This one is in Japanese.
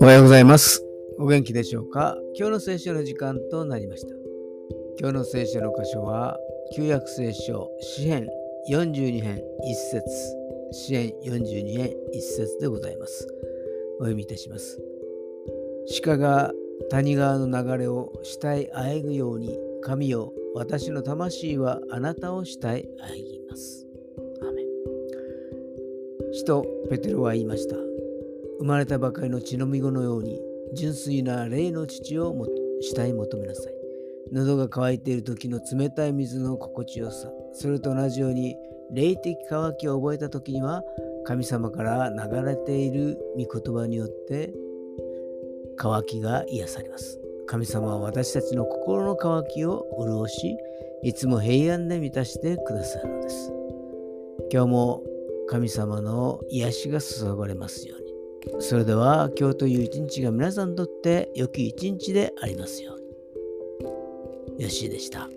おはようございます。お元気でしょうか？今日の聖書の時間となりました。今日の聖書の箇所は、旧約聖書、詩編42編1節詩編42編1節でございます。お読みいたします。鹿が谷川の流れを慕いあえぐように、神よ、私の魂はあなたを慕いあえぎます。アーメン使徒ペテロは言いました。生まれたばかりの血のみ子のように純粋な霊の父をも慕い求めなさい。喉が渇いている時の冷たい水の心地よさ、それと同じように霊的渇きを覚えた時には神様から流れている御言葉によって渇きが癒されます。神様は私たちの心の渇きを潤し、いつも平安で満たしてくださるのです。今日も神様の癒しが注がれますように。それでは今日という一日が皆さんにとって良き一日でありますように。よしーでした。